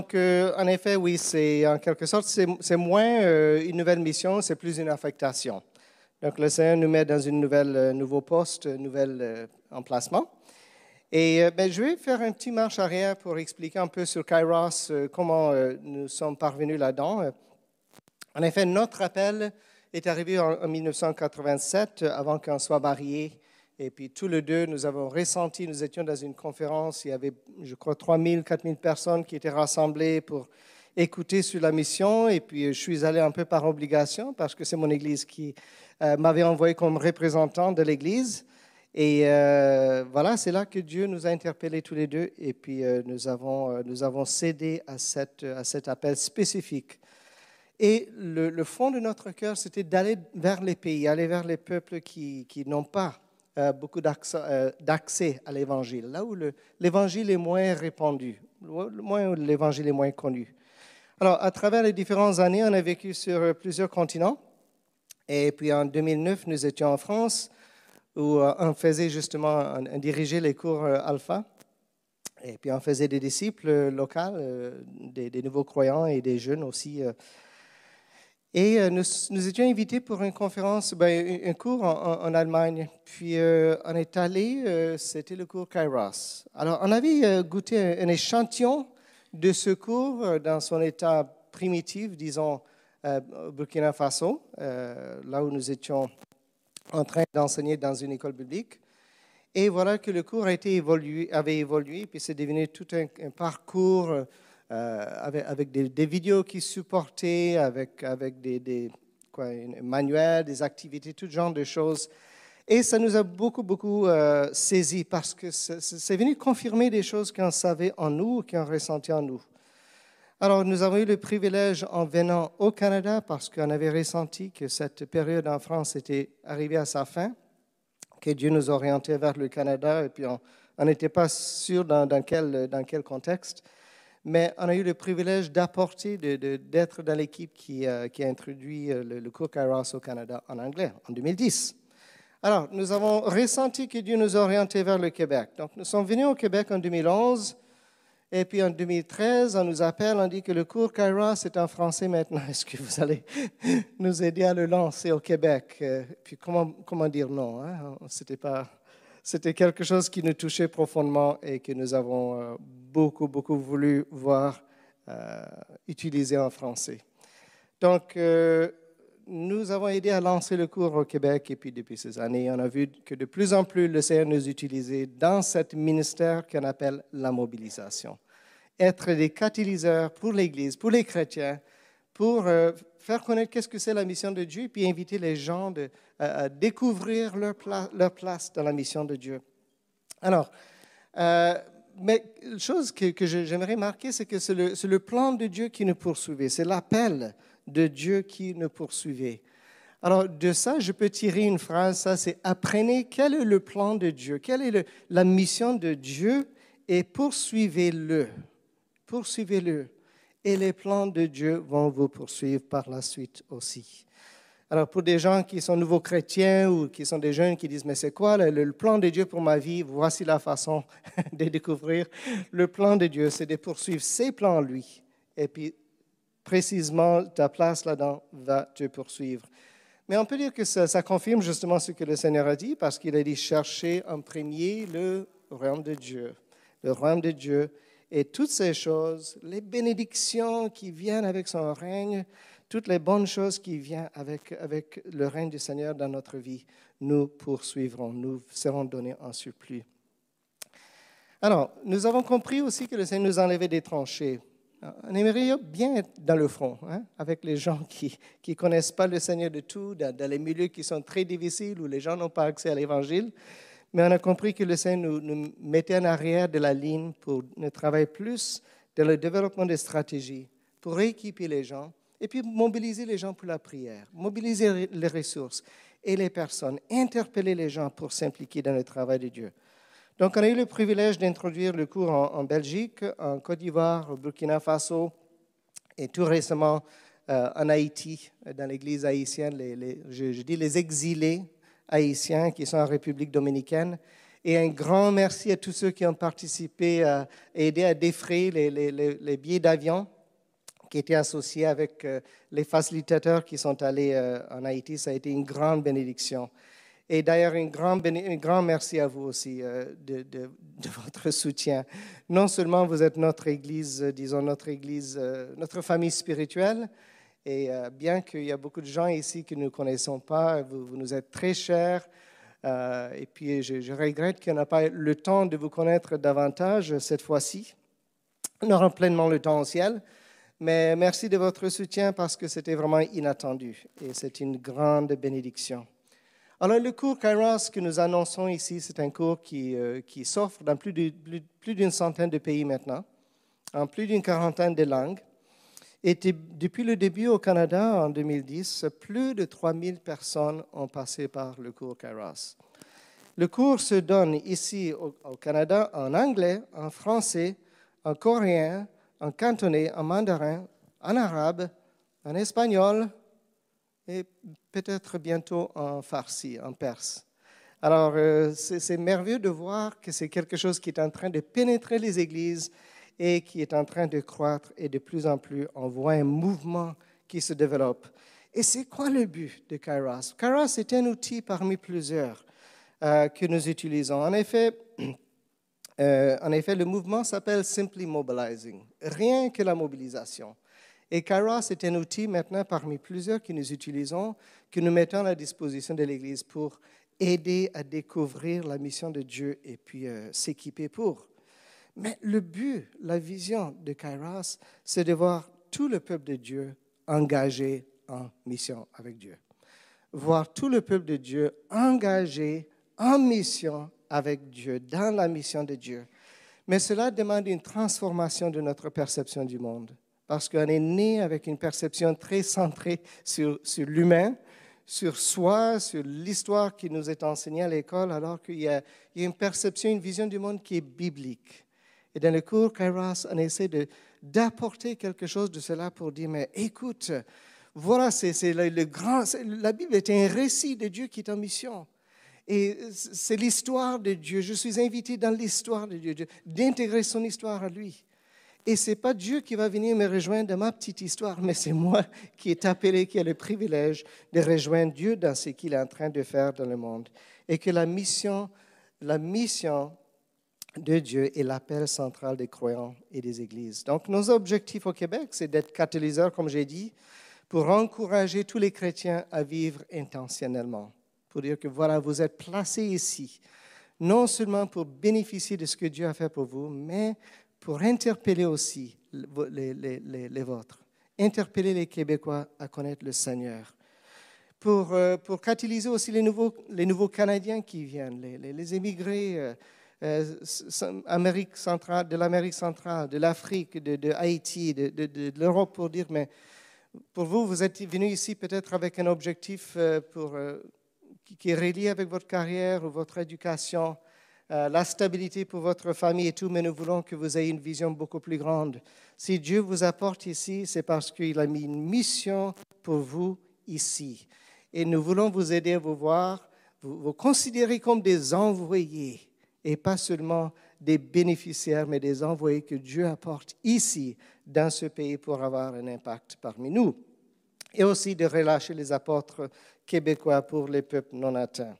Donc, euh, en effet, oui, c'est en quelque sorte, c'est moins euh, une nouvelle mission, c'est plus une affectation. Donc, le Seigneur nous met dans nouvelle, euh, nouveau poste, un nouvel emplacement. Et ben, je vais faire un petit marche arrière pour expliquer un peu sur Kairos comment nous sommes parvenus là-dedans. En effet, notre appel est arrivé en, en 1987, avant qu'on soit mariés et puis tous les deux, nous avons ressenti, nous étions dans une conférence, il y avait, je crois, 3000, 4000 personnes qui étaient rassemblées pour écouter sur la mission. Et puis je suis allé un peu par obligation parce que c'est mon Église qui euh, m'avait envoyé comme représentant de l'Église. Et euh, voilà, c'est là que Dieu nous a interpellés tous les deux. Et puis euh, nous, avons, nous avons cédé à, cette, à cet appel spécifique. Et le, le fond de notre cœur, c'était d'aller vers les pays, aller vers les peuples qui, qui n'ont pas euh, beaucoup euh, d'accès à l'Évangile, là où l'Évangile est moins répandu, moins où l'Évangile est moins connu. Alors, à travers les différentes années, on a vécu sur plusieurs continents. Et puis en 2009, nous étions en France, où euh, on faisait justement, on dirigeait les cours alpha. Et puis on faisait des disciples locaux, des nouveaux croyants et des jeunes aussi et euh, nous, étions invités pour une conférence, ben, un cours en, Allemagne. Puis euh, on est allé, euh, c'était le cours Kairos. Alors on avait goûté un, échantillon de ce cours dans son état primitif, disons, au Burkina Faso, là où nous étions en train d'enseigner dans une école publique. Et voilà que le cours a été évolué, avait évolué, puis c'est devenu tout un parcours euh, avec, des, vidéos qui supportaient, avec, des, manuels, des activités, tout genre de choses. Et ça nous a beaucoup, beaucoup euh, saisi parce que c'est venu confirmer des choses qu'on savait en nous, qu'on ressentait en nous. Alors, nous avons eu le privilège en venant au Canada parce qu'on avait ressenti que cette période en France était arrivée à sa fin, que Dieu nous orientait vers le Canada et puis on n'était pas sûr dans, quel, dans quel contexte mais on a eu le privilège d'apporter, d'être dans l'équipe qui, euh, a introduit euh, le, cours Kairos au Canada en anglais en 2010. Alors, nous avons ressenti que Dieu nous a orientés vers le Québec. Donc, nous sommes venus au Québec en 2011. Et puis en 2013, on nous appelle, on dit que le cours Kairos est en français maintenant. Est-ce que vous allez nous aider à le lancer au Québec? Euh, puis comment, comment dire non? Hein? C'était pas c'était quelque chose qui nous touchait profondément et que nous avons euh, beaucoup, beaucoup voulu voir euh, utilisé en français. Donc, euh, nous avons aidé à lancer le cours au Québec et puis depuis ces années, on a vu que de plus en plus le Seigneur nous utilisait dans cet ministère qu'on appelle la mobilisation. Être des catalyseurs pour l'Église, pour les chrétiens, pour faire connaître qu'est-ce que c'est la mission de Dieu et puis inviter les gens à, découvrir leur, place dans la mission de Dieu. Alors, euh, mais la chose que, j'aimerais marquer, c'est que c'est le, plan de Dieu qui nous poursuivait, c'est l'appel de Dieu qui nous poursuivait. Alors, de ça, je peux tirer une phrase, ça c'est apprenez quel est le plan de Dieu, quelle est la mission de Dieu et poursuivez-le. Poursuivez-le. Et les plans de Dieu vont vous poursuivre par la suite aussi. Alors, pour des gens qui sont nouveaux chrétiens ou qui sont des jeunes qui disent, mais c'est quoi le, plan de Dieu pour ma vie? Voici la façon de découvrir. Le plan de Dieu, c'est de poursuivre ses plans, lui. Et puis, précisément, ta place là-dedans va te poursuivre. Mais on peut dire que ça, confirme justement ce que le Seigneur a dit, parce qu'il a dit chercher en premier le royaume de Dieu. Le royaume de Dieu et toutes ces choses, les bénédictions qui viennent avec son règne, toutes les bonnes choses qui viennent avec, avec le règne du Seigneur dans notre vie, nous poursuivrons, nous seront donnés en surplus. Alors, nous avons compris aussi que le Seigneur nous enlevait des tranchées. On aimerait bien être dans le front, hein, avec les gens qui ne connaissent pas le Seigneur de tout, dans, les milieux qui sont très difficiles, où les gens n'ont pas accès à l'Évangile. Mais on a compris que le Seigneur nous, mettait en arrière de la ligne pour nous travailler plus dans le développement des stratégies, pour rééquiper les gens, Et puis mobiliser les gens pour la prière, mobiliser les ressources et les personnes, interpeller les gens pour s'impliquer dans le travail de Dieu. Donc, on a eu le privilège d'introduire le cours en, Belgique, en Côte d'Ivoire, au Burkina Faso et tout récemment euh, en Haïti, dans l'église haïtienne, je, dis les exilés haïtiens qui sont en République dominicaine. Et un grand merci à tous ceux qui ont participé à aider à défrayer les, billets d'avion qui étaient associés avec euh, les facilitateurs qui sont allés euh, en Haïti. Ça a été une grande bénédiction. Et d'ailleurs, un grand, grand merci à vous aussi de, votre soutien. Non seulement vous êtes notre Église, disons notre Église, notre famille spirituelle, et euh, bien qu'il y a beaucoup de gens ici que nous ne connaissons pas, vous, nous êtes très chers. Euh, et puis, je, regrette qu'on n'a pas le temps de vous connaître davantage cette fois-ci. On aura pleinement le temps au ciel. Mais merci de votre soutien parce que c'était vraiment inattendu et c'est une grande bénédiction. Alors, le cours Kairos que nous annonçons ici, c'est un cours qui, euh, qui s'offre dans plus d'une plus, centaine de pays maintenant, en plus d'une quarantaine de langues. Et depuis le début au Canada, en 2010, plus de 3000 personnes ont passé par le cours Kairos. Le cours se donne ici au, Canada en anglais, en français, en coréen, en cantonais, en mandarin, en arabe, en espagnol et peut-être bientôt en farsi, en perse. Alors, euh, c'est merveilleux de voir que c'est quelque chose qui est en train de pénétrer les églises et qui est en train de croître et de plus en plus, on voit un mouvement qui se développe. Et c'est quoi le but de Kairos? Kairos est un outil parmi plusieurs euh, que nous utilisons. En effet, euh, en effet, le mouvement s'appelle Simply Mobilizing, rien que la mobilisation. Et Kairos est un outil maintenant parmi plusieurs que nous utilisons, que nous mettons à la disposition de l'Église pour aider à découvrir la mission de Dieu et puis euh, s'équiper pour. Mais le but, la vision de Kairos, c'est de voir tout le peuple de Dieu engagé en mission avec Dieu. Voir tout le peuple de Dieu engagé en mission avec Dieu, dans la mission de Dieu. Mais cela demande une transformation de notre perception du monde, parce qu'on est né avec une perception très centrée sur, l'humain, sur soi, sur l'histoire qui nous est enseignée à l'école, alors qu'il y, a une perception, une vision du monde qui est biblique. Et dans le cours Kairos, on essaie d'apporter quelque chose de cela pour dire, mais écoute, voilà, c'est le, grand, la Bible est un récit de Dieu qui est en mission. Et c'est l'histoire de Dieu. Je suis invité dans l'histoire de Dieu, d'intégrer son histoire à lui. Et ce n'est pas Dieu qui va venir me rejoindre dans ma petite histoire, mais c'est moi qui est appelé, qui a le privilège de rejoindre Dieu dans ce qu'il est en train de faire dans le monde. Et que la mission, la mission de Dieu est l'appel central des croyants et des églises. Donc, nos objectifs au Québec, c'est d'être catalyseurs, comme j'ai dit, pour encourager tous les chrétiens à vivre intentionnellement. Pour dire que voilà, vous êtes placés ici, non seulement pour bénéficier de ce que Dieu a fait pour vous, mais pour interpeller aussi les, vôtres, interpeller les Québécois à connaître le Seigneur. Pour, euh, catalyser aussi les nouveaux, les nouveaux Canadiens qui viennent, les, émigrés. Euh, Amérique centrale, de l'Amérique centrale, de l'Afrique, de, Haïti, de, de, l'Europe, pour dire, mais pour vous, vous êtes venu ici peut-être avec un objectif euh, euh, qui, est relié avec votre carrière ou votre éducation, la stabilité pour votre famille et tout, mais nous voulons que vous ayez une vision beaucoup plus grande. Si Dieu vous apporte ici, c'est parce qu'il a mis une mission pour vous ici. Et nous voulons vous aider à vous voir, vous, vous considérer comme des envoyés et pas seulement des bénéficiaires, mais des envoyés que Dieu apporte ici, dans ce pays, pour avoir un impact parmi nous. Et aussi de relâcher les apôtres québécois pour les peuples non atteints.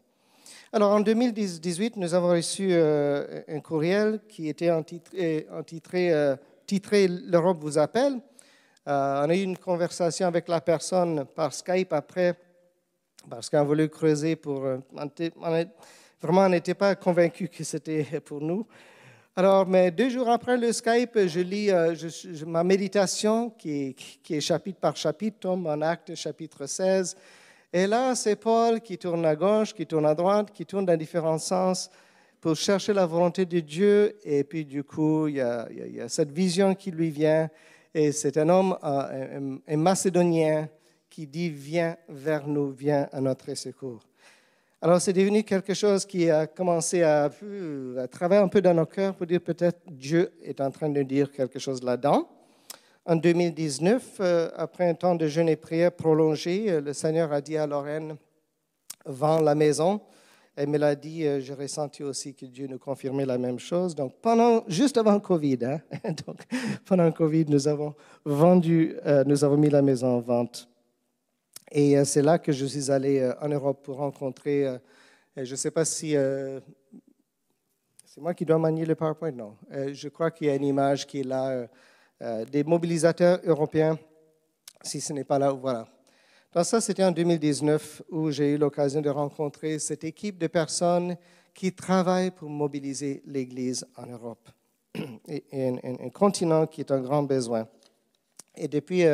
Alors, en 2018, nous avons reçu euh, un courriel qui était entitré, euh, L'Europe vous appelle. Euh, on a eu une conversation avec la personne par Skype après, parce qu'on voulu creuser pour. Vraiment, on n'était pas convaincu que c'était pour nous. Alors, mais deux jours après le Skype, je lis euh, ma méditation qui est, chapitre par chapitre, tombe en acte chapitre 16. Et là, c'est Paul qui tourne à gauche, qui tourne à droite, qui tourne dans différents sens pour chercher la volonté de Dieu. Et puis, du coup, il y a, il y a cette vision qui lui vient. Et c'est un homme, un, Macédonien, qui dit Viens vers nous, viens à notre secours. Alors c'est devenu quelque chose qui a commencé à, à travailler un peu dans nos cœurs pour dire peut-être Dieu est en train de dire quelque chose là-dedans. En 2019, euh, après un temps de jeûne et prière prolongé, euh, le Seigneur a dit à Lorraine, vends la maison. Elle me l'a dit, euh, j'ai ressenti aussi que Dieu nous confirmait la même chose. Donc, pendant, juste avant Covid, hein, donc, pendant Covid, nous avons vendu, nous avons mis la maison en vente. Et c'est là que je suis allé en Europe pour rencontrer, je ne sais pas si c'est moi qui dois manier le PowerPoint, non. je crois qu'il y a une image qui est là euh, des mobilisateurs européens, si ce n'est pas là, voilà. Donc ça, c'était en 2019 où j'ai eu l'occasion de rencontrer cette équipe de personnes qui travaillent pour mobiliser l'Église en Europe. Et, un, continent qui est un grand besoin. Et depuis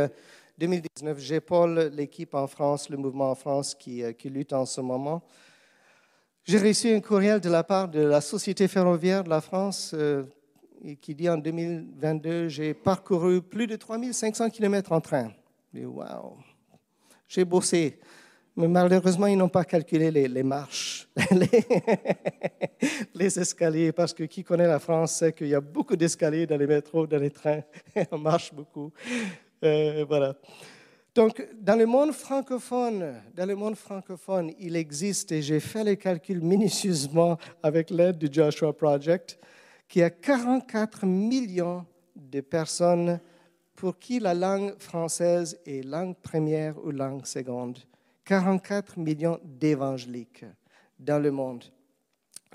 2019, euh, j'épaule l'équipe en France, le mouvement en France qui, euh, qui lutte en ce moment. J'ai reçu un courriel de la part de la Société ferroviaire de la France qui dit en 2022, j'ai parcouru plus de 3500 km en train. Wow! J'ai bossé. Mais malheureusement, ils n'ont pas calculé les, marches, les, escaliers, parce que qui connaît la France sait qu'il y a beaucoup d'escaliers dans les métros, dans les trains. On marche beaucoup. Euh, voilà. Donc, dans le monde francophone, dans le monde francophone, il existe, et j'ai fait les calculs minutieusement avec l'aide du Joshua Project, qu'il y a 44 millions de personnes pour qui la langue française est langue première ou langue seconde. 44 millions d'évangéliques dans le monde,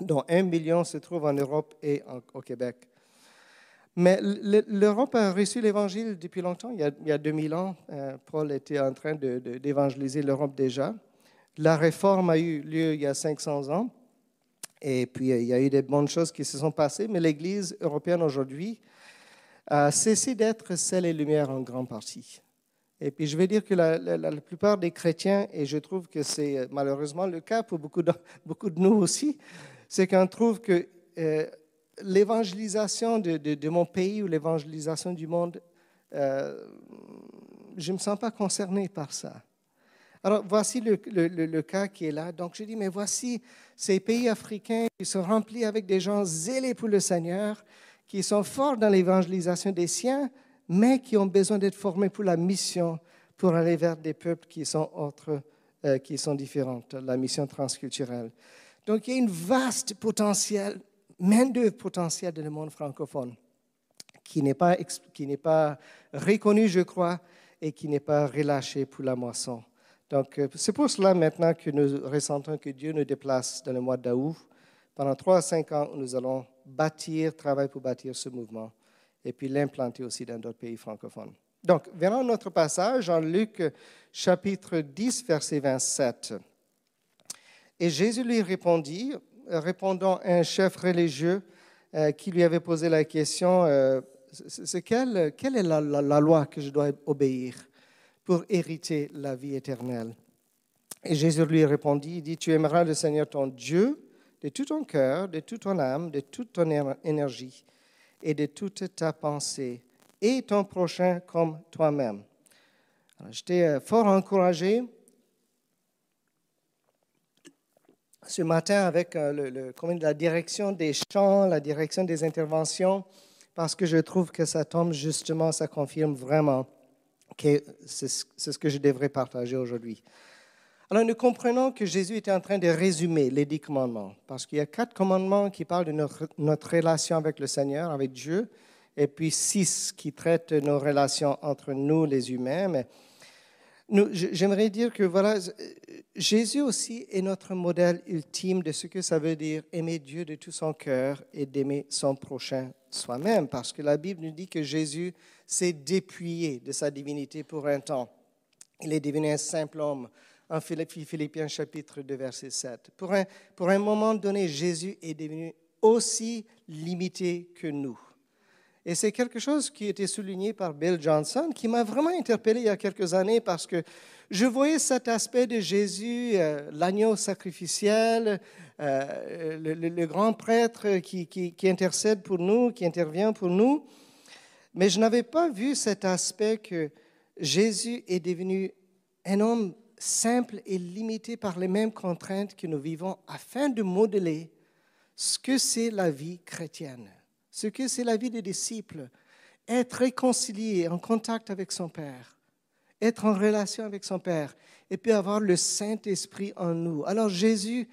dont un million se trouve en Europe et au Québec. Mais l'Europe a reçu l'Évangile depuis longtemps. Il y a, il 2000 ans, euh, Paul était en train d'évangéliser l'Europe déjà. La réforme a eu lieu il y a 500 ans. Et puis, il y a eu des bonnes choses qui se sont passées, mais l'Église européenne aujourd'hui a cessé d'être celle et lumière en grande partie. Et puis, je vais dire que la, plupart des chrétiens, et je trouve que c'est malheureusement le cas pour beaucoup de, beaucoup de nous aussi, c'est qu'on trouve que euh, l'évangélisation de, mon pays ou l'évangélisation du monde, euh, je ne me sens pas concerné par ça. Alors, voici le, cas qui est là. Donc, je dis, mais voici ces pays africains qui sont remplis avec des gens zélés pour le Seigneur, qui sont forts dans l'évangélisation des siens, mais qui ont besoin d'être formés pour la mission, pour aller vers des peuples qui sont autres, euh, qui sont différentes, la mission transculturelle. Donc, il y a une vaste potentiel, main-d'œuvre potentielle dans le monde francophone, qui n'est pas, qui n'est pas reconnu, je crois, et qui n'est pas relâché pour la moisson. Donc, euh, c'est pour cela maintenant que nous ressentons que Dieu nous déplace dans le mois d'août. Pendant trois à cinq ans, nous allons bâtir, travailler pour bâtir ce mouvement et puis l'implanter aussi dans d'autres pays francophones. Donc, venons notre passage en Luc chapitre 10, verset 27. Et Jésus lui répondit, répondant à un chef religieux euh, qui lui avait posé la question, euh, c'est quelle, quelle, est la, loi que je dois obéir pour hériter la vie éternelle? Et Jésus lui répondit, il dit, tu aimeras le Seigneur ton Dieu de tout ton cœur, de toute ton âme, de toute ton énergie et de toute ta pensée, et ton prochain comme toi-même. J'étais euh, fort encouragé ce matin avec euh, le, la direction des chants, la direction des interventions, parce que je trouve que ça tombe justement, ça confirme vraiment c'est ce que je devrais partager aujourd'hui. Alors nous comprenons que Jésus était en train de résumer les dix commandements, parce qu'il y a quatre commandements qui parlent de notre, relation avec le Seigneur, avec Dieu, et puis six qui traitent nos relations entre nous, les humains. J'aimerais dire que voilà, Jésus aussi est notre modèle ultime de ce que ça veut dire aimer Dieu de tout son cœur et d'aimer son prochain soi-même, parce que la Bible nous dit que Jésus s'est dépouillé de sa divinité pour un temps. Il est devenu un simple homme. En Philippiens chapitre 2, verset 7. Pour un, pour un moment donné, Jésus est devenu aussi limité que nous. Et c'est quelque chose qui a été souligné par Bill Johnson, qui m'a vraiment interpellé il y a quelques années parce que je voyais cet aspect de Jésus, euh, l'agneau sacrificiel, euh, le, grand prêtre qui, qui, intercède pour nous, qui intervient pour nous. Mais je n'avais pas vu cet aspect que Jésus est devenu un homme simple et limité par les mêmes contraintes que nous vivons afin de modeler ce que c'est la vie chrétienne, ce que c'est la vie des disciples, être réconcilié, en contact avec son Père, être en relation avec son Père, et puis avoir le Saint-Esprit en nous. Alors Jésus,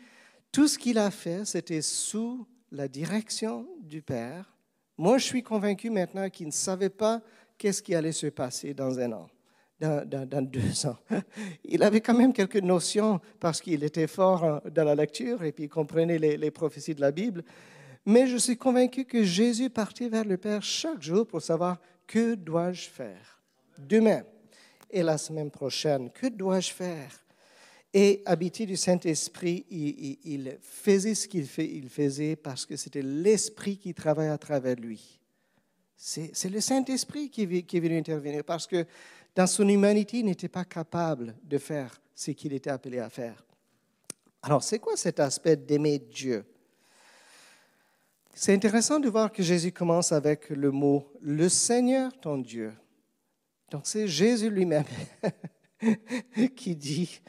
tout ce qu'il a fait, c'était sous la direction du Père. Moi, je suis convaincu maintenant qu'il ne savait pas qu'est-ce qui allait se passer dans un an, dans, deux ans. Il avait quand même quelques notions parce qu'il était fort dans la lecture et puis il comprenait les, les prophéties de la Bible. Mais je suis convaincu que Jésus partait vers le Père chaque jour pour savoir que dois-je faire demain et la semaine prochaine. Que dois-je faire? Et habité du Saint-Esprit, il, faisait ce qu'il il faisait parce que c'était l'Esprit qui travaillait à travers lui. C'est le Saint-Esprit qui, qui est venu intervenir parce que dans son humanité, il n'était pas capable de faire ce qu'il était appelé à faire. Alors, c'est quoi cet aspect d'aimer Dieu? C'est intéressant de voir que Jésus commence avec le mot le Seigneur ton Dieu. Donc c'est Jésus lui-même qui dit,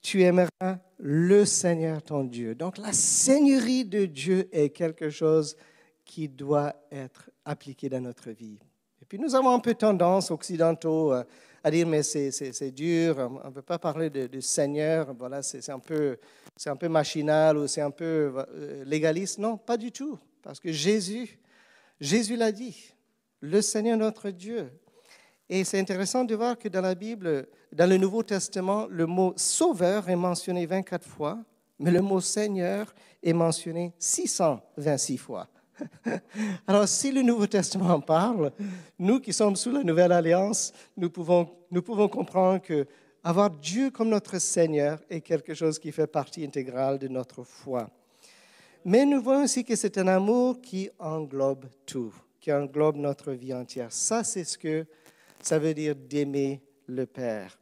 tu aimeras le Seigneur ton Dieu. Donc la Seigneurie de Dieu est quelque chose qui doit être appliqué dans notre vie. Et puis nous avons un peu tendance, occidentaux, euh, à dire, mais c'est dur, on ne veut pas parler de, Seigneur, voilà, c'est un, peu, un peu machinal ou c'est un peu euh, légaliste. Non, pas du tout, parce que Jésus, Jésus l'a dit, le Seigneur notre Dieu, et c'est intéressant de voir que dans la Bible, dans le Nouveau Testament, le mot sauveur est mentionné 24 fois, mais le mot Seigneur est mentionné 626 fois. Alors, si le Nouveau Testament en parle, nous qui sommes sous la Nouvelle Alliance, nous pouvons, nous pouvons comprendre que avoir Dieu comme notre Seigneur est quelque chose qui fait partie intégrale de notre foi. Mais nous voyons aussi que c'est un amour qui englobe tout, qui englobe notre vie entière. Ça, c'est ce que ça veut dire d'aimer le Père.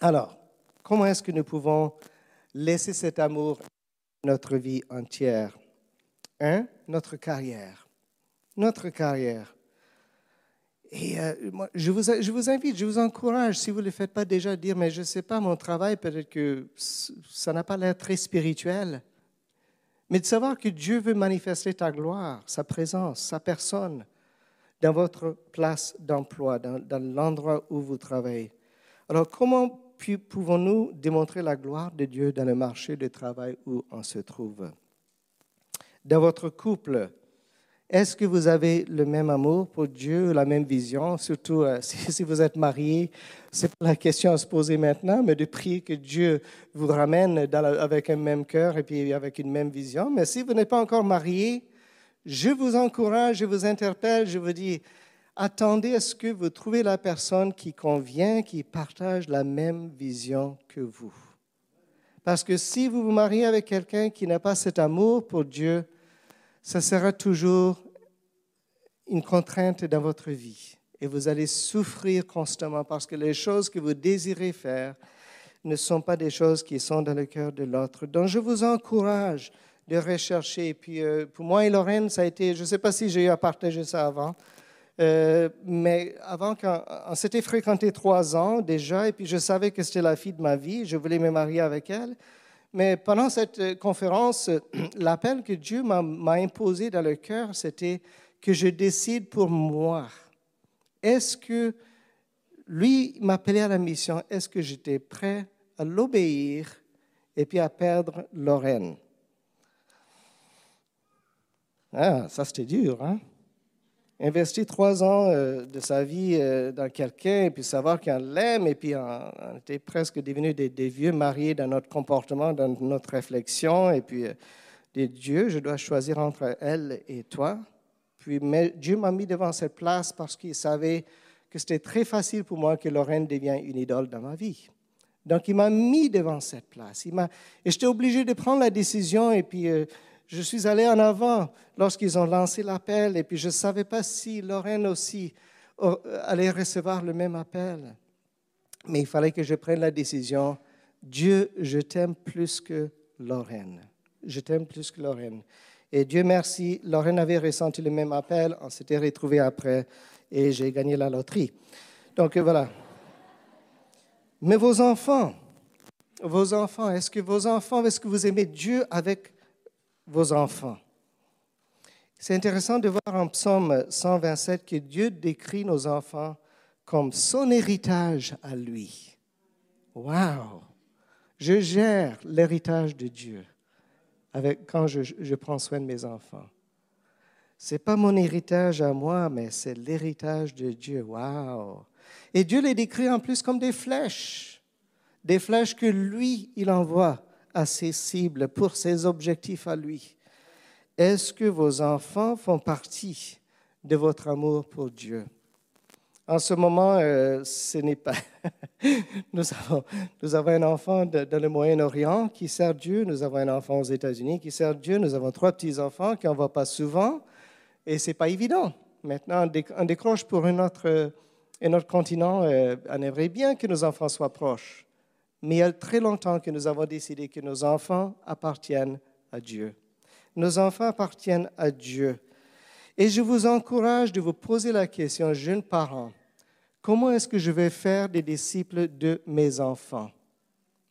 Alors, comment est-ce que nous pouvons laisser cet amour notre vie entière? Un, notre carrière. Notre carrière. Et euh, moi, je, vous, je vous invite, je vous encourage, si vous ne le faites pas déjà, dire, mais je ne sais pas, mon travail, peut-être que ça n'a pas l'air très spirituel. Mais de savoir que Dieu veut manifester ta gloire, sa présence, sa personne dans votre place d'emploi, dans, l'endroit où vous travaillez. Alors, comment pouvons-nous démontrer la gloire de Dieu dans le marché de travail où on se trouve? Dans votre couple, est-ce que vous avez le même amour pour Dieu, la même vision Surtout euh, si, vous êtes marié, c'est pas la question à se poser maintenant, mais de prier que Dieu vous ramène avec un même cœur et puis avec une même vision. Mais si vous n'êtes pas encore marié, je vous encourage, je vous interpelle, je vous dis, attendez à ce que vous trouvez la personne qui convient, qui partage la même vision que vous. Parce que si vous vous mariez avec quelqu'un qui n'a pas cet amour pour Dieu, ça sera toujours une contrainte dans votre vie. Et vous allez souffrir constamment parce que les choses que vous désirez faire ne sont pas des choses qui sont dans le cœur de l'autre. Donc je vous encourage de rechercher. Et puis, euh, pour moi et Lorraine, ça a été, je ne sais pas si j'ai eu à partager ça avant, euh, mais avant, quand, on s'était fréquenté trois ans déjà, et puis je savais que c'était la fille de ma vie, je voulais me marier avec elle. Mais pendant cette euh, conférence, l'appel que Dieu m'a imposé dans le cœur, c'était que je décide pour moi. Est-ce que lui m'appelait à la mission, est-ce que j'étais prêt à l'obéir et puis à perdre Lorraine? Ah, ça c'était dur, hein? Investir trois ans euh, de sa vie euh, dans quelqu'un et puis savoir qu'on l'aime et puis on, était presque devenus des, vieux mariés dans notre comportement, dans notre réflexion et puis euh, des dieux, je dois choisir entre elle et toi. Puis Dieu m'a mis devant cette place parce qu'il savait que c'était très facile pour moi que Lorraine devienne une idole dans ma vie. Donc il m'a mis devant cette place. Il et j'étais obligé de prendre la décision et puis je suis allé en avant lorsqu'ils ont lancé l'appel et puis je ne savais pas si Lorraine aussi euh, allait recevoir le même appel. Mais il fallait que je prenne la décision. Dieu, je t'aime plus que Lorraine. Je t'aime plus que Lorraine. Et Dieu merci, Lorraine avait ressenti le même appel. On s'était retrouvés après. et j'ai gagné la loterie. Donc voilà. Mais vos enfants, vos enfants, est-ce que vos enfants, est-ce que vous aimez Dieu avec vos enfants? C'est intéressant de voir en psaume 127 que Dieu décrit nos enfants comme son héritage à lui. Wow! Je gère l'héritage de Dieu avec, quand je, prends soin de mes enfants. Ce n'est pas mon héritage à moi, mais c'est l'héritage de Dieu. Wow! Et Dieu les décrit en plus comme des flèches, des flèches que lui, il envoie à pour ses objectifs à lui. Est-ce que vos enfants font partie de votre amour pour Dieu? En ce moment, euh, ce n'est pas. nous, avons, nous avons un enfant dans le Moyen-Orient qui sert Dieu, nous avons un enfant aux États-Unis qui sert Dieu, nous avons trois petits-enfants qui n'en voient pas souvent, et ce n'est pas évident. Maintenant, on décroche pour un autre, un autre continent, euh, on aimerait bien que nos enfants soient proches. Mais il y a très longtemps que nous avons décidé que nos enfants appartiennent à Dieu. Nos enfants appartiennent à Dieu. Et je vous encourage de vous poser la question, jeunes parents, Comment est-ce que je vais faire des disciples de mes enfants?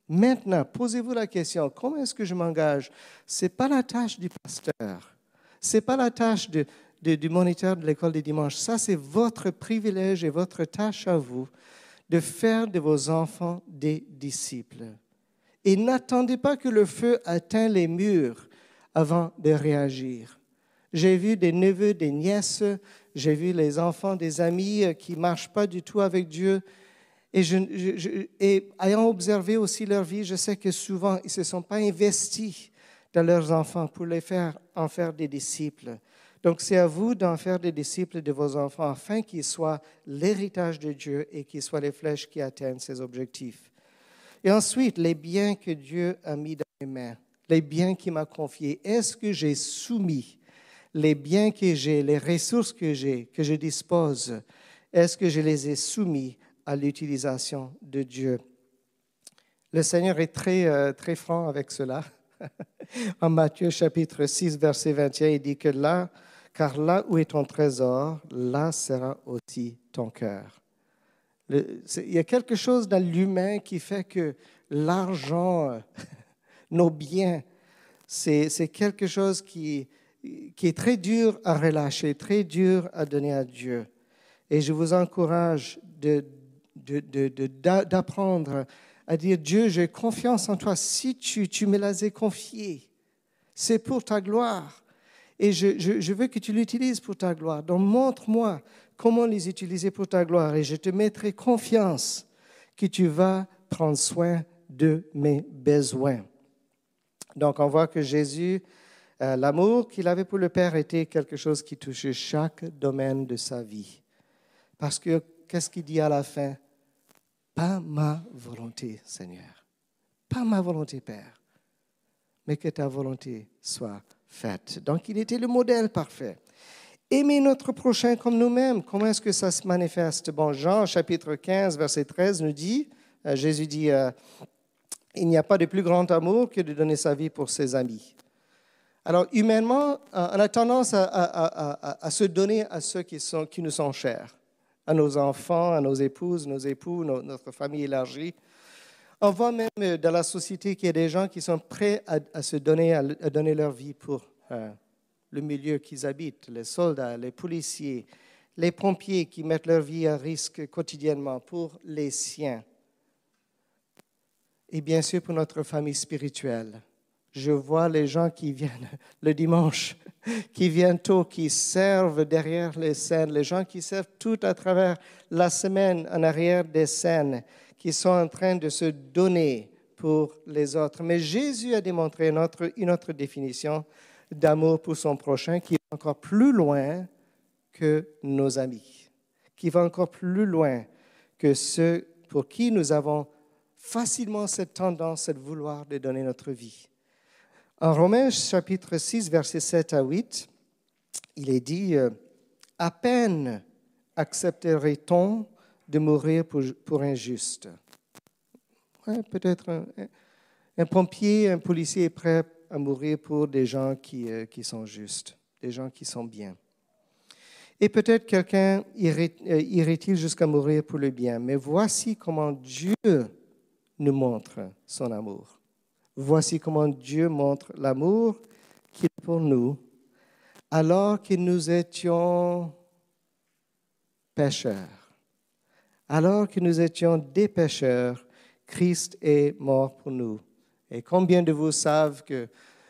Maintenant, posez-vous la question, comment est-ce que je m'engage? Ce n'est pas la tâche du pasteur, ce n'est pas la tâche du moniteur de l'école des dimanches. Ça, c'est votre privilège et votre tâche à vous de faire de vos enfants des disciples. Et n'attendez pas que le feu atteigne les murs avant de réagir. J'ai vu des neveux, des nièces j'ai vu les enfants des amis qui ne marchent pas du tout avec Dieu. Et, et, ayant observé aussi leur vie, je sais que souvent, ils ne se sont pas investis dans leurs enfants pour les faire en faire des disciples. Donc, c'est à vous d'en faire des disciples de vos enfants afin qu'ils soient l'héritage de Dieu et qu'ils soient les flèches qui atteignent ses objectifs. Et ensuite, les biens que Dieu a mis dans mes mains, les biens qu'il m'a confiés, est-ce que j'ai soumis les biens que j'ai, les ressources que j'ai, que je dispose, est-ce que je les ai soumis à l'utilisation de Dieu? Le Seigneur est très, euh, très franc avec cela. en Matthieu chapitre 6, verset 21, il dit que là, car là où est ton trésor, là sera aussi ton cœur. il y a quelque chose dans l'humain qui fait que l'argent, nos biens, c'est quelque chose qui, est très dur à relâcher, très dur à donner à Dieu. Et je vous encourage d'apprendre à dire, Dieu, j'ai confiance en toi. Si tu, tu me l'as confié, c'est pour ta gloire. Et je, veux que tu l'utilises pour ta gloire. Donc montre-moi comment les utiliser pour ta gloire. Et je te mettrai confiance que tu vas prendre soin de mes besoins. Donc on voit que Jésus euh, l'amour qu'il avait pour le Père était quelque chose qui touchait chaque domaine de sa vie. Parce que qu'est-ce qu'il dit à la fin? Pas ma volonté, Seigneur. Pas ma volonté, Père. Mais que ta volonté soit Donc il était le modèle parfait. Aimer notre prochain comme nous-mêmes. Comment est-ce que ça se manifeste? Bon, Jean chapitre 15, verset 13 nous dit, euh, Jésus dit, euh, il n'y a pas de plus grand amour que de donner sa vie pour ses amis. Alors, humainement, on a tendance à, se donner à ceux qui, nous sont chers, à nos enfants, à nos épouses, nos époux, notre famille élargie. On voit même euh, dans la société qu'il y a des gens qui sont prêts à, se donner, à, donner leur vie pour euh, le milieu qu'ils habitent, les soldats, les policiers, les pompiers qui mettent leur vie à risque quotidiennement pour les siens. Et bien sûr pour notre famille spirituelle. Je vois les gens qui viennent le dimanche, qui viennent tôt, qui servent derrière les scènes, les gens qui servent tout à travers la semaine en arrière des scènes, qui sont en train de se donner pour les autres. Mais Jésus a démontré une autre, définition d'amour pour son prochain qui va encore plus loin que nos amis, qui va encore plus loin que ceux pour qui nous avons facilement cette tendance, cette vouloir de donner notre vie. En Romains chapitre 6, versets 7 à 8, il est dit, euh, à peine accepterait-on de mourir pour, un juste. Peut-être un, pompier, un policier est prêt à mourir pour des gens qui, euh, qui sont justes, des gens qui sont bien. Et peut-être quelqu'un euh, irait-il jusqu'à mourir pour le bien. Mais voici comment Dieu nous montre son amour. Voici comment Dieu montre l'amour qu'il a pour nous alors que nous étions pécheurs. Alors que nous étions des pécheurs, Christ est mort pour nous. Et combien de vous savent que,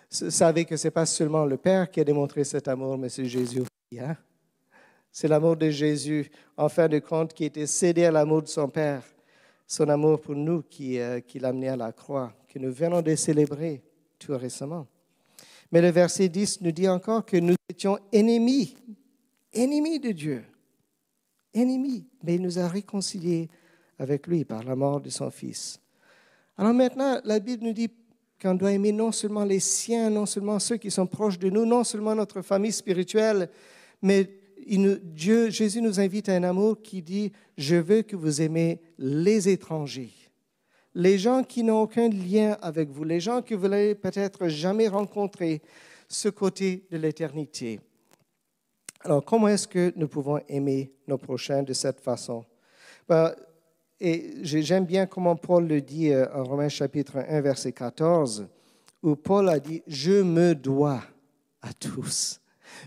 savez que ce n'est pas seulement le Père qui a démontré cet amour, mais c'est Jésus aussi. Hein? C'est l'amour de Jésus, en fin de compte, qui était cédé à l'amour de son Père. Son amour pour nous qui, euh, qui l'a amené à la croix, que nous venons de célébrer tout récemment. Mais le verset 10 nous dit encore que nous étions ennemis, ennemis de Dieu, ennemis, mais il nous a réconciliés avec lui par la mort de son Fils. Alors maintenant, la Bible nous dit qu'on doit aimer non seulement les siens, non seulement ceux qui sont proches de nous, non seulement notre famille spirituelle, mais Dieu, Jésus nous invite à un amour qui dit, je veux que vous aimez les étrangers, les gens qui n'ont aucun lien avec vous, les gens que vous n'avez peut-être jamais rencontrés, ce côté de l'éternité. Alors, comment est-ce que nous pouvons aimer nos prochains de cette façon? Ben, et j'aime bien comment Paul le dit euh, en Romains chapitre 1, verset 14, où Paul a dit, je me dois à tous.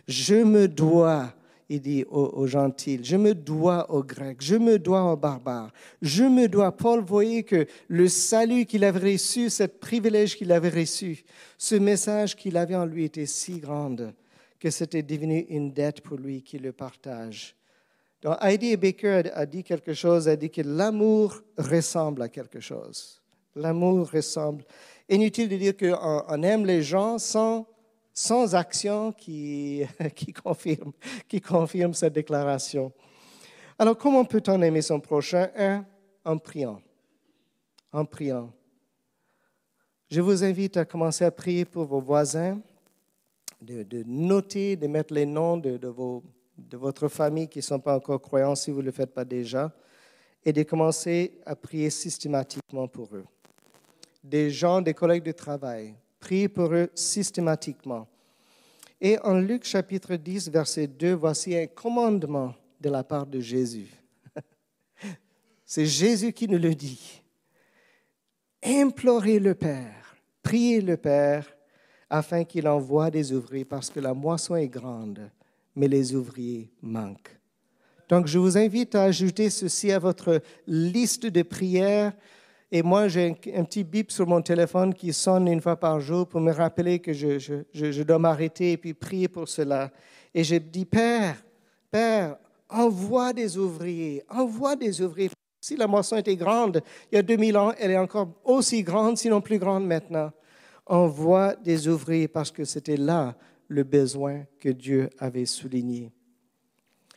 Je me dois il dit aux, gentils, je me dois aux Grecs, je me dois aux barbares, je me dois. Paul voyait que le salut qu'il avait reçu, ce privilège qu'il avait reçu, ce message qu'il avait en lui était si grand que c'était devenu une dette pour lui qu'il le partage. Donc Heidi Baker a dit quelque chose, a dit que l'amour ressemble à quelque chose. L'amour ressemble. Inutile de dire qu'on aime les gens sans sans action qui, qui, confirme, qui confirme cette déclaration. Alors, comment peut-on aimer son prochain? Un, en priant. En priant. Je vous invite à commencer à prier pour vos voisins, de, noter, de mettre les noms de, vos, de votre famille qui ne sont pas encore croyants si vous ne le faites pas déjà, et de commencer à prier systématiquement pour eux. Des gens, des collègues de travail, Priez pour eux systématiquement. Et en Luc chapitre 10, verset 2, voici un commandement de la part de Jésus. C'est Jésus qui nous le dit. Implorez le Père, priez le Père afin qu'il envoie des ouvriers parce que la moisson est grande, mais les ouvriers manquent. Donc je vous invite à ajouter ceci à votre liste de prières et moi, j'ai un, petit bip sur mon téléphone qui sonne une fois par jour pour me rappeler que je, dois m'arrêter et puis prier pour cela. Et je dis, Père, Père, envoie des ouvriers, envoie des ouvriers. Si la moisson était grande il y a 2000 ans, elle est encore aussi grande, sinon plus grande maintenant. Envoie des ouvriers parce que c'était là le besoin que Dieu avait souligné.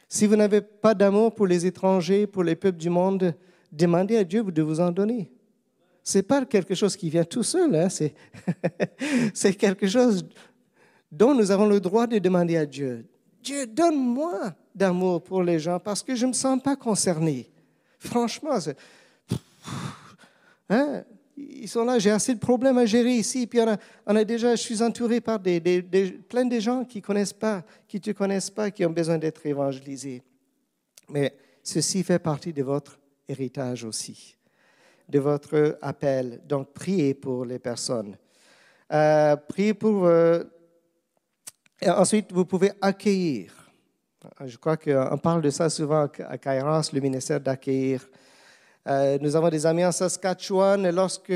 Si vous n'avez pas d'amour pour les étrangers, pour les peuples du monde, demandez à Dieu de vous en donner n'est pas quelque chose qui vient tout seul, hein, c'est quelque chose dont nous avons le droit de demander à Dieu. Dieu, donne-moi d'amour pour les gens parce que je ne me sens pas concerné. Franchement, hein, ils sont là, j'ai assez de problèmes à gérer ici. Puis on a, déjà, je suis entouré par plein de gens qui connaissent pas, qui te connaissent pas, qui ont besoin d'être évangélisés. Mais ceci fait partie de votre héritage aussi de votre appel. Donc, priez pour les personnes. Euh, priez pour... Euh, ensuite, vous pouvez accueillir. Je crois qu'on parle de ça souvent à Kairos, le ministère d'accueillir. Euh, nous avons des amis en Saskatchewan. Lorsque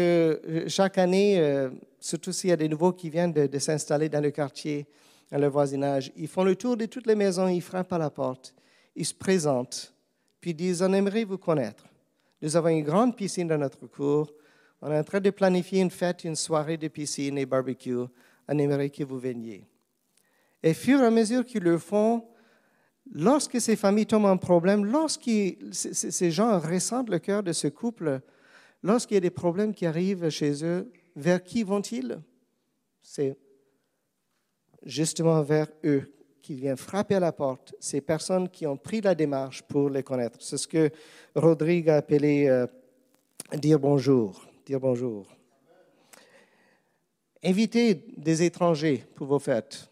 chaque année, surtout s'il y a des nouveaux qui viennent de, de s'installer dans le quartier, dans le voisinage, ils font le tour de toutes les maisons, ils frappent à la porte, ils se présentent, puis disent On aimerait vous connaître. Nous avons une grande piscine dans notre cour. On est en train de planifier une fête, une soirée de piscine et barbecue. On aimerait que vous veniez. Et fur et à mesure qu'ils le font, lorsque ces familles tombent en problème, lorsque ces gens ressentent le cœur de ce couple, lorsqu'il y a des problèmes qui arrivent chez eux, vers qui vont-ils? C'est justement vers eux qui vient frapper à la porte, ces personnes qui ont pris la démarche pour les connaître. C'est ce que Rodrigue a appelé euh, dire bonjour. Dire bonjour. Invitez des étrangers pour vos fêtes.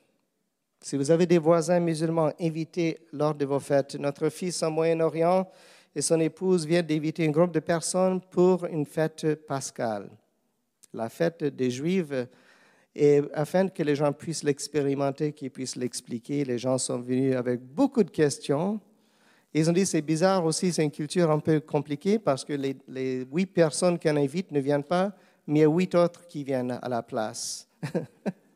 Si vous avez des voisins musulmans, invitez lors de vos fêtes. Notre fils en Moyen-Orient et son épouse viennent d'inviter un groupe de personnes pour une fête pascale, la fête des Juifs. Et afin que les gens puissent l'expérimenter, qu'ils puissent l'expliquer, les gens sont venus avec beaucoup de questions. Ils ont dit c'est bizarre aussi, c'est une culture un peu compliquée parce que les, les huit personnes qu'on invite ne viennent pas, mais il y a huit autres qui viennent à la place.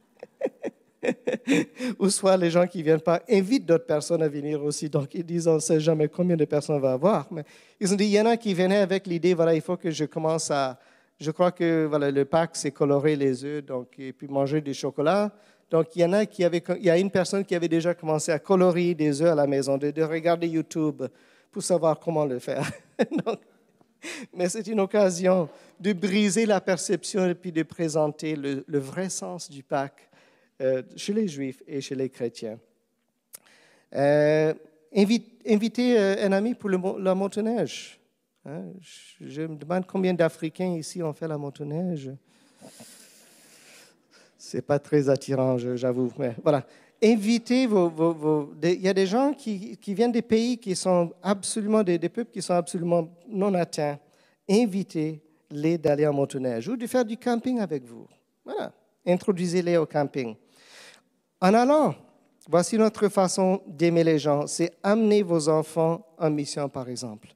Ou soit les gens qui ne viennent pas invitent d'autres personnes à venir aussi. Donc ils disent on ne sait jamais combien de personnes on va avoir. Mais ils ont dit il y en a qui venaient avec l'idée voilà, il faut que je commence à. Je crois que voilà, le Pâques, c'est colorer les œufs donc, et puis manger du chocolat. Donc, il y en a qui avaient, il y a une personne qui avait déjà commencé à colorier des œufs à la maison, de, de regarder YouTube pour savoir comment le faire. donc, mais c'est une occasion de briser la perception et puis de présenter le, le vrai sens du Pâques chez les Juifs et chez les chrétiens. Euh, inviter euh, un ami pour la motoneige. Hein? Je, me demande combien d'Africains ici ont fait la motoneige. C'est pas très attirant, j'avoue. Mais voilà. Invitez vos. il y a des gens qui, viennent des pays qui sont absolument, des, des peuples qui sont absolument non atteints. Invitez-les d'aller en motoneige ou de faire du camping avec vous. Voilà. Introduisez-les au camping. En allant, voici notre façon d'aimer les gens, c'est amener vos enfants en mission, par exemple.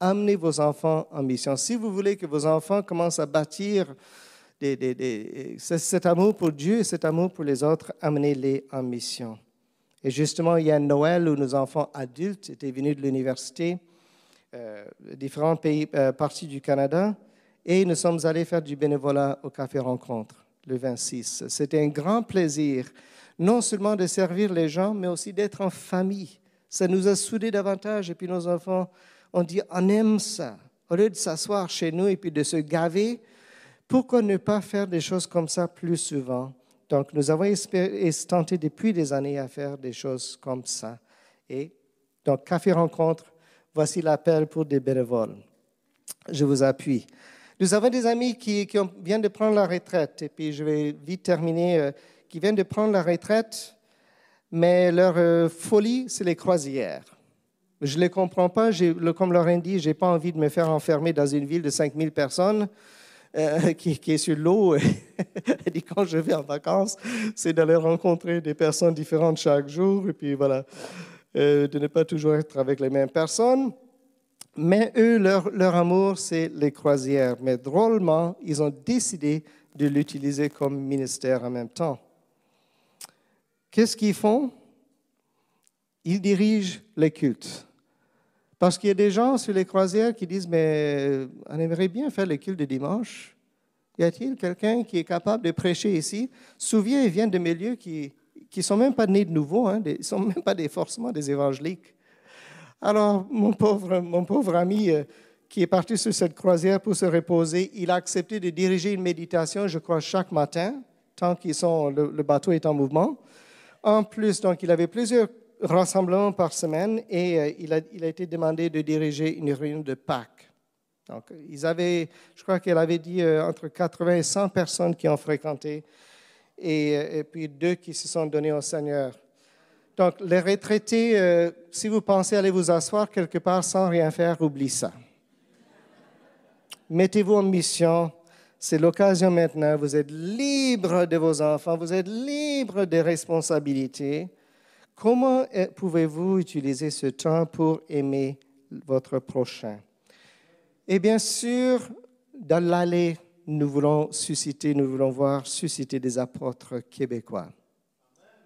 Amenez vos enfants en mission. Si vous voulez que vos enfants commencent à bâtir cet amour pour Dieu et cet amour pour les autres, amenez-les en mission. Et justement, il y a Noël où nos enfants adultes étaient venus de l'université, euh, différents pays, euh, parties du Canada, et nous sommes allés faire du bénévolat au Café Rencontre le 26. C'était un grand plaisir non seulement de servir les gens, mais aussi d'être en famille. Ça nous a soudés davantage. Et puis nos enfants ont dit, on aime ça. Au lieu de s'asseoir chez nous et puis de se gaver, pourquoi ne pas faire des choses comme ça plus souvent? Donc nous avons tenté depuis des années à faire des choses comme ça. Et donc, Café Rencontre, voici l'appel pour des bénévoles. Je vous appuie. Nous avons des amis qui, qui viennent de prendre la retraite, et puis je vais vite terminer. Qui viennent de prendre la retraite, mais leur euh, folie, c'est les croisières. Je ne les comprends pas. Comme Lorraine dit, je n'ai pas envie de me faire enfermer dans une ville de 5000 personnes euh, qui, est sur l'eau. Elle dit, quand je vais en vacances, c'est d'aller rencontrer des personnes différentes chaque jour, et puis voilà, euh, de ne pas toujours être avec les mêmes personnes. Mais eux, leur amour, c'est les croisières. Mais drôlement, ils ont décidé de l'utiliser comme ministère en même temps. Qu'est-ce qu'ils font? Ils dirigent les cultes. Parce qu'il y a des gens sur les croisières qui disent, mais on aimerait bien faire le culte de dimanche. Y a-t-il quelqu'un qui est capable de prêcher ici? Souviens, ils viennent de milieux qui ne sont même pas nés de nouveau, hein, ils ne sont même pas des, forcément des évangéliques. Alors, mon pauvre, mon pauvre ami euh, qui est parti sur cette croisière pour se reposer, il a accepté de diriger une méditation, je crois, chaque matin, tant que le, le bateau est en mouvement. En plus, donc, il avait plusieurs rassemblements par semaine et euh, il, a, été demandé de diriger une réunion de Pâques. Donc, ils avaient, je crois qu'elle avait dit euh, entre 80 et 100 personnes qui ont fréquenté et, euh, et, puis deux qui se sont donnés au Seigneur. Donc, les retraités, si vous pensez aller vous asseoir quelque part sans rien faire, oubliez ça. Mettez-vous en mission c'est l'occasion maintenant. Vous êtes libre de vos enfants, vous êtes libre des responsabilités. Comment pouvez-vous utiliser ce temps pour aimer votre prochain? Et bien sûr, dans l'allée, nous voulons susciter, nous voulons voir susciter des apôtres québécois.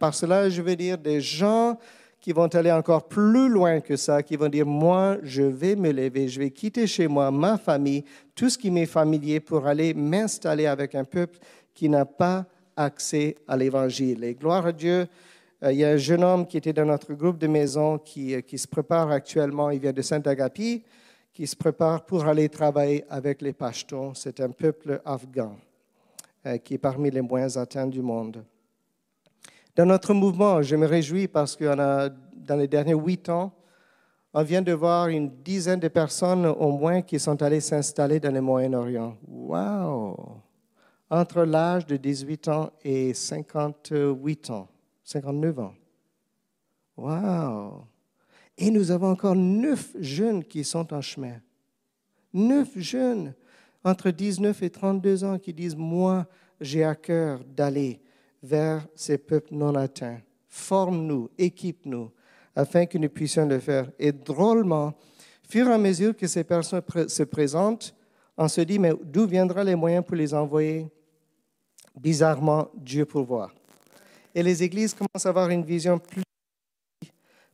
Par cela, je veux dire des gens qui vont aller encore plus loin que ça, qui vont dire, moi, je vais me lever, je vais quitter chez moi ma famille, tout ce qui m'est familier pour aller m'installer avec un peuple qui n'a pas accès à l'Évangile. Et gloire à Dieu, euh, il y a un jeune homme qui était dans notre groupe de maison qui, euh, se prépare actuellement, il vient de Saint-Agapi, qui se prépare pour aller travailler avec les Pashtuns. C'est un peuple afghan euh, qui est parmi les moins atteints du monde. Dans notre mouvement, je me réjouis parce que dans les derniers huit ans, on vient de voir une dizaine de personnes au moins qui sont allées s'installer dans le Moyen-Orient. Wow! Entre l'âge de 18 ans et 58 ans, 59 ans. Wow! Et nous avons encore neuf jeunes qui sont en chemin. Neuf jeunes entre 19 et 32 ans qui disent, moi, j'ai à cœur d'aller vers ces peuples non atteints. Forme-nous, équipe-nous, afin que nous puissions le faire. Et drôlement, fur et à mesure que ces personnes se présentent, on se dit, mais d'où viendront les moyens pour les envoyer? Bizarrement, Dieu pourvoit. Et les églises commencent à avoir une vision plus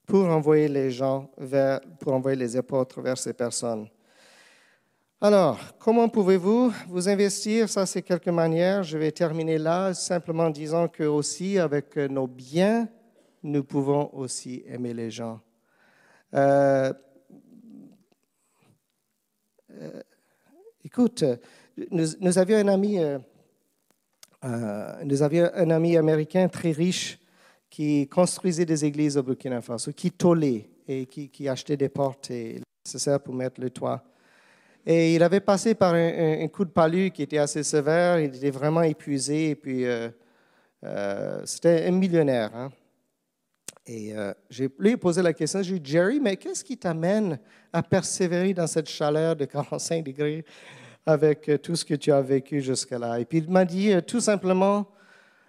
pour envoyer les gens vers, pour envoyer les apôtres vers ces personnes. Alors, comment pouvez-vous vous investir? Ça, c'est quelques manières. Je vais terminer là, simplement en disant que aussi, avec nos biens, nous pouvons aussi aimer les gens. Euh, euh, écoute, nous, avions un ami, euh, nous avions un ami américain très riche qui construisait des églises au Burkina Faso, qui tôlait et qui, qui achetait des portes et nécessaires pour mettre le toit. Et il avait passé par un, coup de palu qui était assez sévère, il était vraiment épuisé, et puis euh, euh, c'était un millionnaire. Hein. Et euh, j'ai lui posé la question, j'ai dit, Jerry, mais qu'est-ce qui t'amène à persévérer dans cette chaleur de 45 degrés avec tout ce que tu as vécu jusqu'à là? Et puis il m'a dit tout simplement,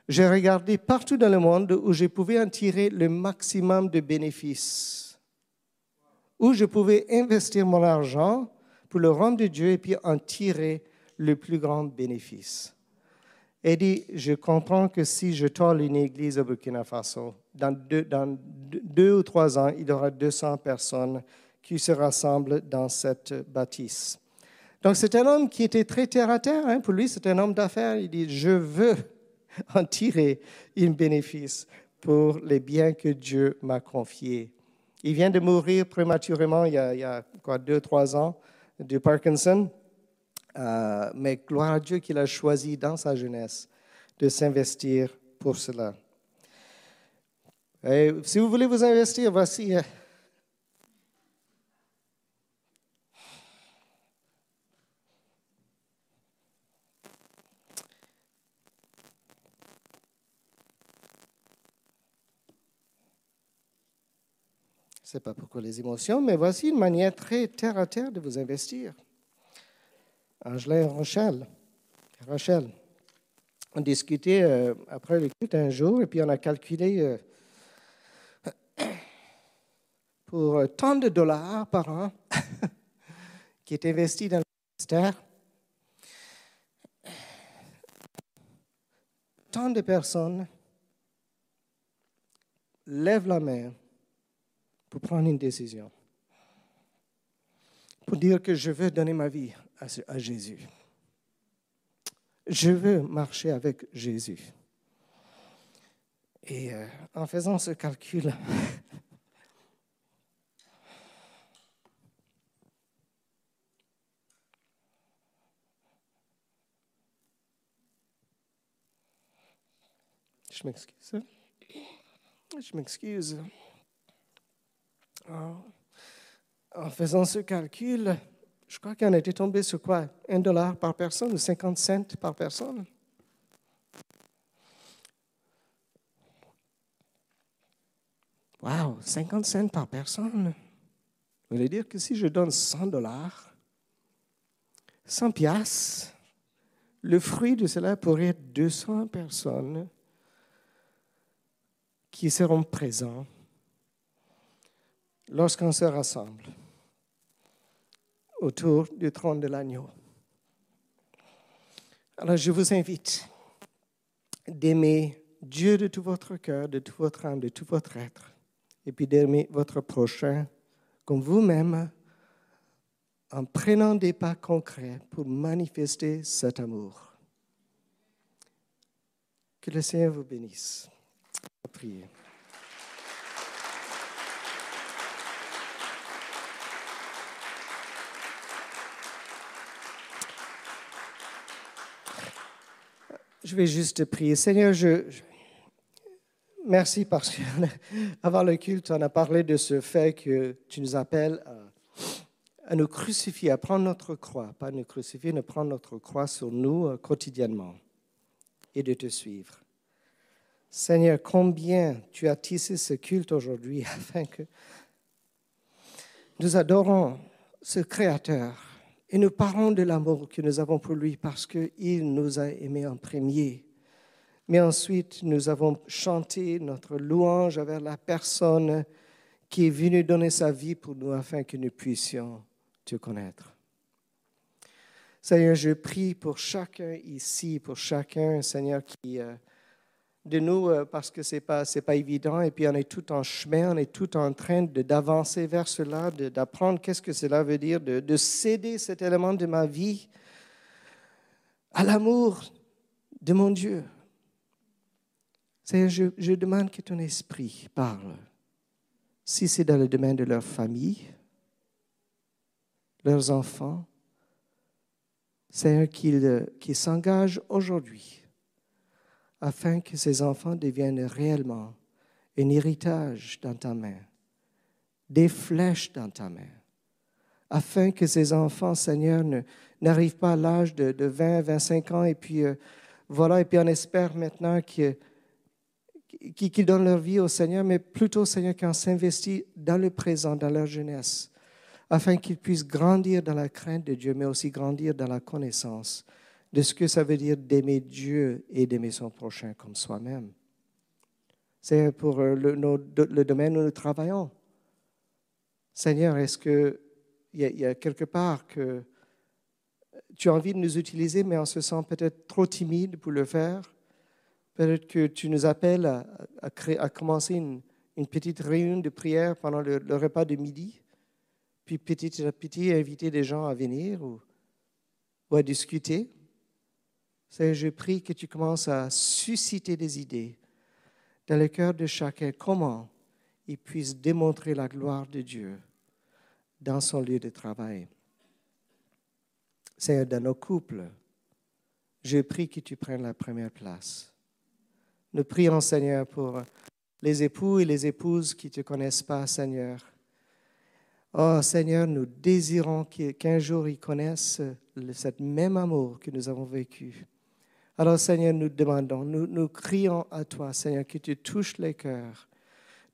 j'ai regardé partout dans le monde où je pouvais en tirer le maximum de bénéfices, où je pouvais investir mon argent pour le rendre de Dieu et puis en tirer le plus grand bénéfice. Et dit, je comprends que si je tourne une église au Burkina Faso, dans deux, ou trois ans, il y aura 200 personnes qui se rassemblent dans cette bâtisse. Donc c'est un homme qui était très terre à terre. Hein. Pour lui, c'est un homme d'affaires. Il dit, je veux en tirer un bénéfice pour les biens que Dieu m'a confiés. Il vient de mourir prématurément il y a, il y trois ans de Parkinson, euh, mais gloire à Dieu qu'il a choisi dans sa jeunesse de s'investir pour cela. Et si vous voulez vous investir, voici. Sais pas pourquoi les émotions, mais voici une manière très terre à terre de vous investir. Angela et Rachel, Rachel on discutait euh, après le un jour et puis on a calculé euh, pour tant de dollars par an qui est investi dans le ministère. Tant de personnes lèvent la main pour prendre une décision, pour dire que je veux donner ma vie à, Jésus. Je veux marcher avec Jésus. Et euh, en faisant ce calcul, je m'excuse. Je m'excuse. En faisant ce calcul, je crois qu'on était tombé sur quoi? Un dollar par personne ou 50 cents par personne? Wow, 50 cents par personne. Ça veut dire que si je donne 100 dollars, 100 piastres, le fruit de cela pourrait être 200 personnes qui seront présentes lorsqu'on se rassemble autour du trône de l'agneau. Alors je vous invite d'aimer Dieu de tout votre cœur, de tout votre âme, de tout votre être, et puis d'aimer votre prochain comme vous-même en prenant des pas concrets pour manifester cet amour. Que le Seigneur vous bénisse. Priez. Je vais juste prier. Seigneur, je, merci parce qu'avant le culte, on a parlé de ce fait que tu nous appelles à, nous crucifier, à prendre notre croix, pas nous crucifier, mais prendre notre croix sur nous euh, quotidiennement et de te suivre. Seigneur, combien tu as tissé ce culte aujourd'hui afin que nous adorons ce Créateur et nous parlons de l'amour que nous avons pour lui parce qu'il nous a aimés en premier. Mais ensuite, nous avons chanté notre louange vers la personne qui est venue donner sa vie pour nous afin que nous puissions te connaître. Seigneur, je prie pour chacun ici, pour chacun, Seigneur, qui euh, de nous, euh, parce que ce n'est pas, pas évident, et puis on est tout en chemin, on est tout en train d'avancer vers cela, d'apprendre qu'est-ce que cela veut dire, de, de céder cet élément de ma vie à l'amour de mon Dieu. Seigneur, je, je demande que ton esprit parle. Si c'est dans le domaine de leur famille, leurs enfants, Seigneur, qu'ils s'engagent aujourd'hui afin que ces enfants deviennent réellement un héritage dans ta main, des flèches dans ta main, afin que ces enfants, Seigneur, n'arrivent pas à l'âge de, 20, 25 ans et puis euh, voilà, et puis on espère maintenant qu'ils donnent leur vie au Seigneur, mais plutôt, Seigneur, qu'on s'investit dans le présent, dans leur jeunesse, afin qu'ils puissent grandir dans la crainte de Dieu, mais aussi grandir dans la connaissance de ce que ça veut dire d'aimer Dieu et d'aimer son prochain comme soi-même. C'est pour euh, le, domaine où nous travaillons. Seigneur, est-ce qu'il y, y, a quelque part que tu as envie de nous utiliser, mais on se sent peut-être trop timide pour le faire? Peut-être que tu nous appelles à, commencer une, petite réunion de prière pendant le repas de midi puis petit à petit inviter des gens à venir ou, à discuter? Je prie que tu commences à susciter des idées dans le cœur de chacun, comment il puisse démontrer la gloire de Dieu dans son lieu de travail. C'est dans nos couples, je prie que tu prennes la première place. Nous prions, Seigneur, pour les époux et les épouses qui ne te connaissent pas, Seigneur Oh Seigneur, nous désirons qu'un jour ils connaissent cet même amour que nous avons vécu. Alors Seigneur, nous demandons, nous, nous crions à toi, Seigneur, que tu touches les cœurs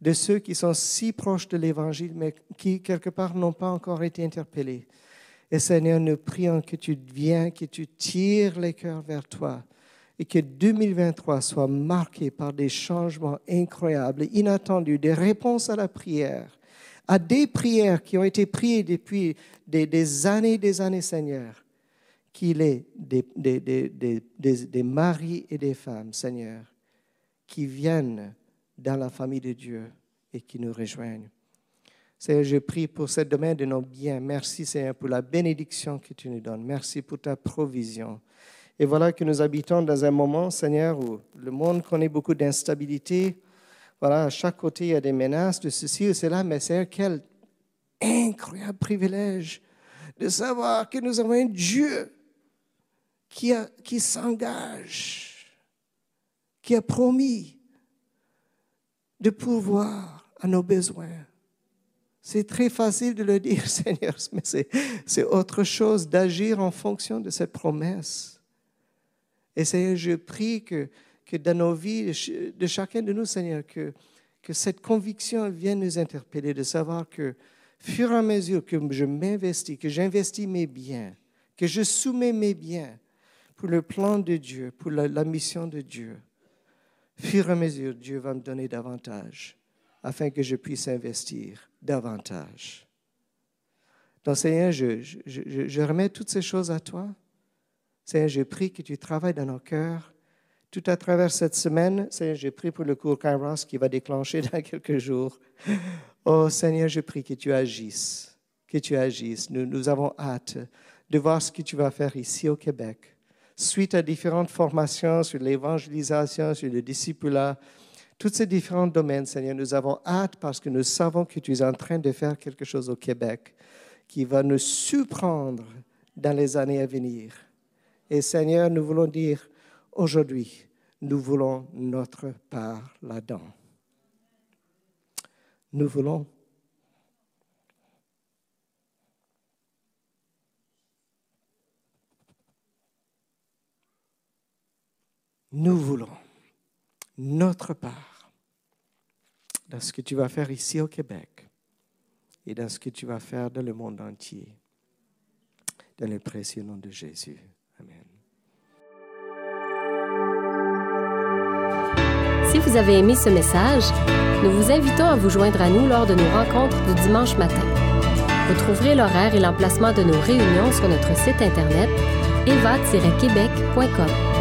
de ceux qui sont si proches de l'Évangile, mais qui, quelque part, n'ont pas encore été interpellés. Et Seigneur, nous prions que tu viennes, que tu tires les cœurs vers toi et que 2023 soit marqué par des changements incroyables, inattendus, des réponses à la prière à des prières qui ont été priées depuis des, années et des années, Seigneur, qu'il est des, des, maris et des femmes, Seigneur, qui viennent dans la famille de Dieu et qui nous rejoignent. Seigneur, je prie pour ce domaine de nos biens. Merci, Seigneur, pour la bénédiction que tu nous donnes. Merci pour ta provision. Et voilà que nous habitons dans un moment, Seigneur, où le monde connaît beaucoup d'instabilité, voilà, à chaque côté, il y a des menaces de ceci ou cela, mais c'est quel incroyable privilège de savoir que nous avons un Dieu qui, s'engage, qui a promis de pourvoir à nos besoins. C'est très facile de le dire, Seigneur, mais c'est autre chose d'agir en fonction de cette promesse. Et Seigneur, je prie que que dans nos vies de chacun de nous, Seigneur, que, que cette conviction vienne nous interpeller, de savoir que, fur et à mesure que je m'investis, que j'investis mes biens, que je soumets mes biens pour le plan de Dieu, pour la, mission de Dieu, fur et à mesure, Dieu va me donner davantage afin que je puisse investir davantage. Donc, Seigneur, je, je, je remets toutes ces choses à toi. Seigneur, je prie que tu travailles dans nos cœurs tout à travers cette semaine, Seigneur, j'ai prie pour le cours Kairos qui va déclencher dans quelques jours. Oh Seigneur, je prie que tu agisses, que tu agisses. Nous avons hâte de voir ce que tu vas faire ici au Québec. Suite à différentes formations sur l'évangélisation, sur le discipulat, tous ces différents domaines, Seigneur, nous avons hâte parce que nous savons que tu es en train de faire quelque chose au Québec qui va nous surprendre dans les années à venir. Et Seigneur, nous voulons dire, Aujourd'hui, nous voulons notre part là-dedans. Nous voulons Nous voulons. notre part dans ce que tu vas faire ici au Québec et dans ce que tu vas faire dans le monde entier. Dans le précieux nom de Jésus. Amen. Si vous avez aimé ce message, nous vous invitons à vous joindre à nous lors de nos rencontres du dimanche matin. Vous trouverez l'horaire et l'emplacement de nos réunions sur notre site internet eva-québec.com.